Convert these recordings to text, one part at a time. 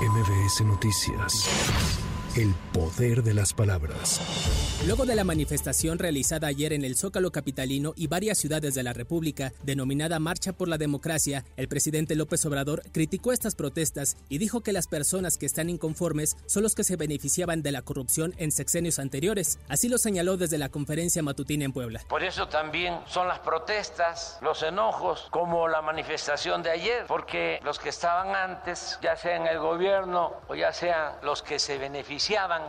MBS Noticias. El poder de las palabras. Luego de la manifestación realizada ayer en el Zócalo Capitalino y varias ciudades de la República, denominada Marcha por la Democracia, el presidente López Obrador criticó estas protestas y dijo que las personas que están inconformes son los que se beneficiaban de la corrupción en sexenios anteriores. Así lo señaló desde la conferencia matutina en Puebla. Por eso también son las protestas, los enojos, como la manifestación de ayer, porque los que estaban antes, ya sea en el gobierno o ya sean los que se beneficiaban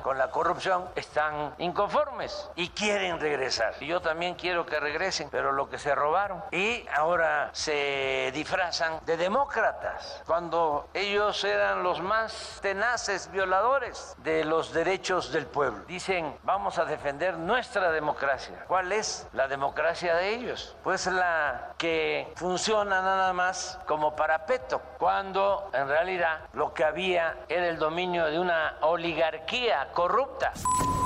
con la corrupción, están inconformes y quieren regresar. Y yo también quiero que regresen, pero lo que se robaron. Y ahora se disfrazan de demócratas, cuando ellos eran los más tenaces violadores de los derechos del pueblo. Dicen, vamos a defender nuestra democracia. ¿Cuál es la democracia de ellos? Pues la que funciona nada más como parapeto, cuando en realidad lo que había era el dominio de una oligarquía corrupta.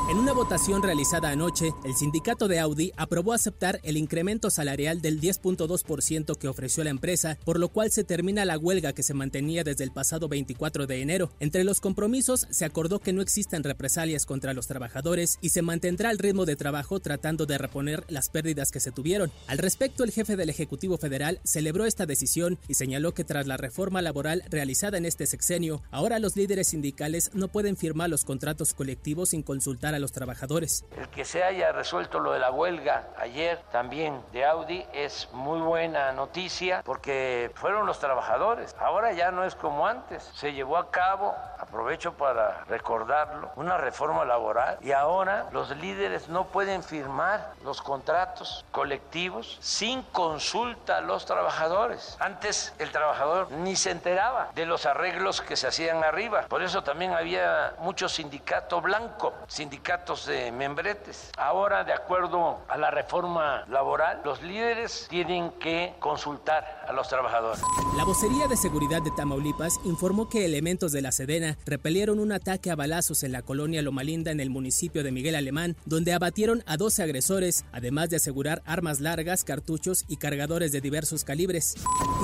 En una votación realizada anoche, el sindicato de Audi aprobó aceptar el incremento salarial del 10.2% que ofreció la empresa, por lo cual se termina la huelga que se mantenía desde el pasado 24 de enero. Entre los compromisos se acordó que no existan represalias contra los trabajadores y se mantendrá el ritmo de trabajo tratando de reponer las pérdidas que se tuvieron. Al respecto, el jefe del Ejecutivo Federal celebró esta decisión y señaló que tras la reforma laboral realizada en este sexenio, ahora los líderes sindicales no pueden firmar los contratos colectivos sin consultar a los trabajadores. El que se haya resuelto lo de la huelga ayer también de Audi es muy buena noticia porque fueron los trabajadores. Ahora ya no es como antes. Se llevó a cabo, aprovecho para recordarlo, una reforma laboral y ahora los líderes no pueden firmar los contratos colectivos sin consulta a los trabajadores. Antes el trabajador ni se enteraba de los arreglos que se hacían arriba. Por eso también había mucho sindicato blanco, sindicatos de membretes. Ahora, de acuerdo a la reforma laboral, los líderes tienen que consultar a los trabajadores. La vocería de seguridad de Tamaulipas informó que elementos de la Sedena repelieron un ataque a balazos en la colonia Lomalinda en el municipio de Miguel Alemán, donde abatieron a 12 agresores, además de asegurar armas largas, cartuchos y cargadores de diversos calibres.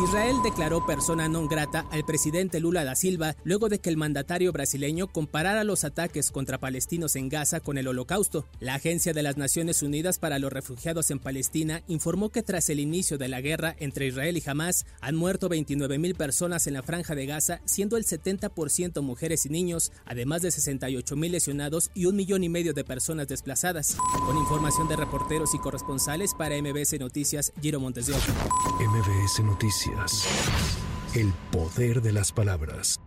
Israel declaró persona non grata al presidente Lula da Silva luego de que el mandatario brasileño comparara los ataques contra palestinos en Gaza con el holocausto. La Agencia de las Naciones Unidas para los Refugiados en Palestina informó que tras el inicio de la guerra entre Israel y Hamas han muerto 29 mil personas en la franja de Gaza, siendo el 70% mujeres y niños, además de 68 mil lesionados y un millón y medio de personas desplazadas. Con información de reporteros y corresponsales para MBS Noticias, Giro Montes de MBS Noticias. El poder de las palabras.